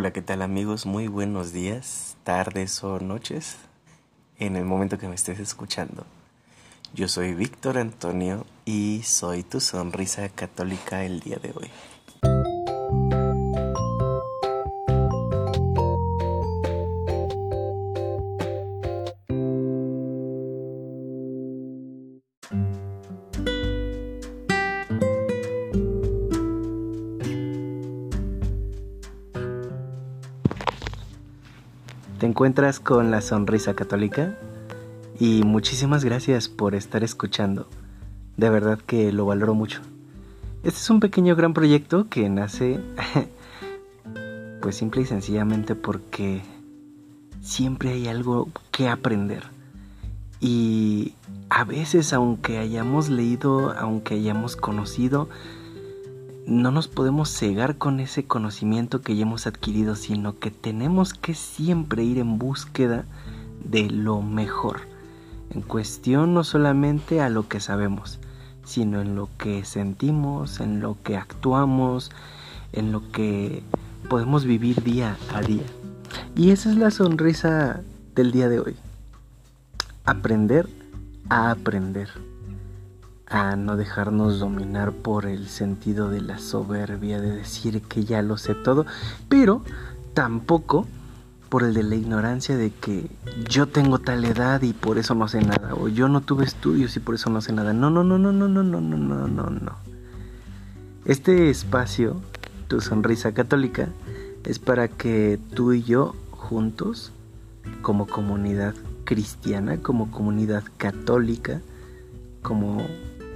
Hola, ¿qué tal amigos? Muy buenos días, tardes o noches en el momento que me estés escuchando. Yo soy Víctor Antonio y soy tu sonrisa católica el día de hoy. Te encuentras con la sonrisa católica y muchísimas gracias por estar escuchando. De verdad que lo valoro mucho. Este es un pequeño gran proyecto que nace pues simple y sencillamente porque siempre hay algo que aprender. Y a veces aunque hayamos leído, aunque hayamos conocido, no nos podemos cegar con ese conocimiento que ya hemos adquirido, sino que tenemos que siempre ir en búsqueda de lo mejor. En cuestión no solamente a lo que sabemos, sino en lo que sentimos, en lo que actuamos, en lo que podemos vivir día a día. Y esa es la sonrisa del día de hoy. Aprender a aprender a no dejarnos dominar por el sentido de la soberbia, de decir que ya lo sé todo, pero tampoco por el de la ignorancia de que yo tengo tal edad y por eso no sé nada, o yo no tuve estudios y por eso no sé nada. No, no, no, no, no, no, no, no, no, no. Este espacio, tu sonrisa católica, es para que tú y yo juntos, como comunidad cristiana, como comunidad católica, como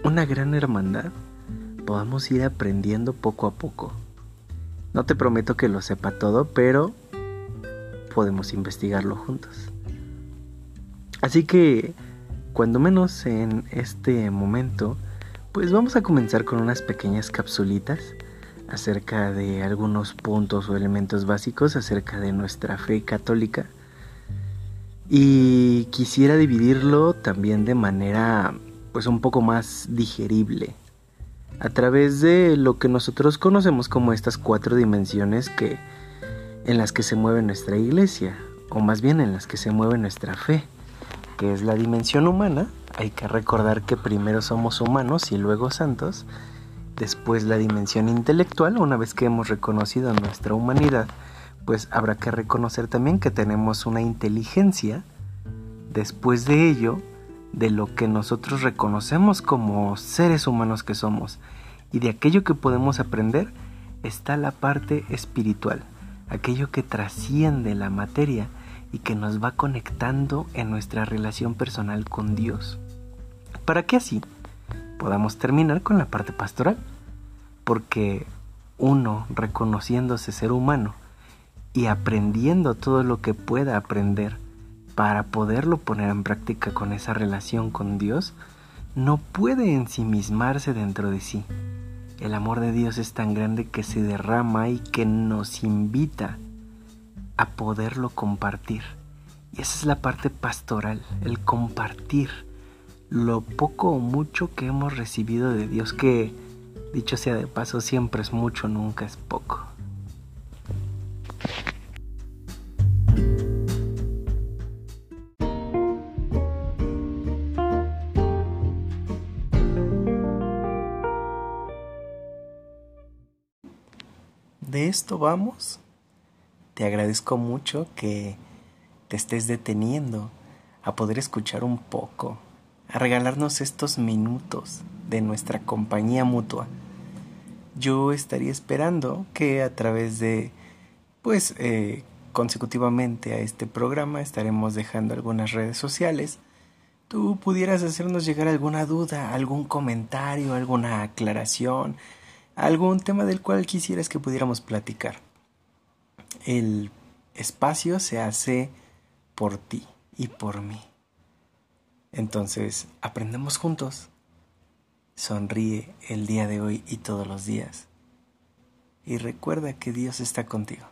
una gran hermandad, podamos ir aprendiendo poco a poco. No te prometo que lo sepa todo, pero podemos investigarlo juntos. Así que, cuando menos en este momento, pues vamos a comenzar con unas pequeñas capsulitas acerca de algunos puntos o elementos básicos acerca de nuestra fe católica. Y quisiera dividirlo también de manera pues un poco más digerible. A través de lo que nosotros conocemos como estas cuatro dimensiones que en las que se mueve nuestra iglesia o más bien en las que se mueve nuestra fe que es la dimensión humana hay que recordar que primero somos humanos y luego santos después la dimensión intelectual una vez que hemos reconocido nuestra humanidad pues habrá que reconocer también que tenemos una inteligencia después de ello de lo que nosotros reconocemos como seres humanos que somos y de aquello que podemos aprender está la parte espiritual, aquello que trasciende la materia y que nos va conectando en nuestra relación personal con Dios. Para que así podamos terminar con la parte pastoral, porque uno reconociéndose ser humano y aprendiendo todo lo que pueda aprender para poderlo poner en práctica con esa relación con Dios, no puede ensimismarse dentro de sí. El amor de Dios es tan grande que se derrama y que nos invita a poderlo compartir. Y esa es la parte pastoral, el compartir lo poco o mucho que hemos recibido de Dios, que dicho sea de paso, siempre es mucho, nunca es poco. De esto vamos. Te agradezco mucho que te estés deteniendo a poder escuchar un poco, a regalarnos estos minutos de nuestra compañía mutua. Yo estaría esperando que a través de, pues, eh, consecutivamente a este programa estaremos dejando algunas redes sociales. Tú pudieras hacernos llegar alguna duda, algún comentario, alguna aclaración, algún tema del cual quisieras que pudiéramos platicar. El espacio se hace por ti y por mí. Entonces, aprendemos juntos. Sonríe el día de hoy y todos los días. Y recuerda que Dios está contigo.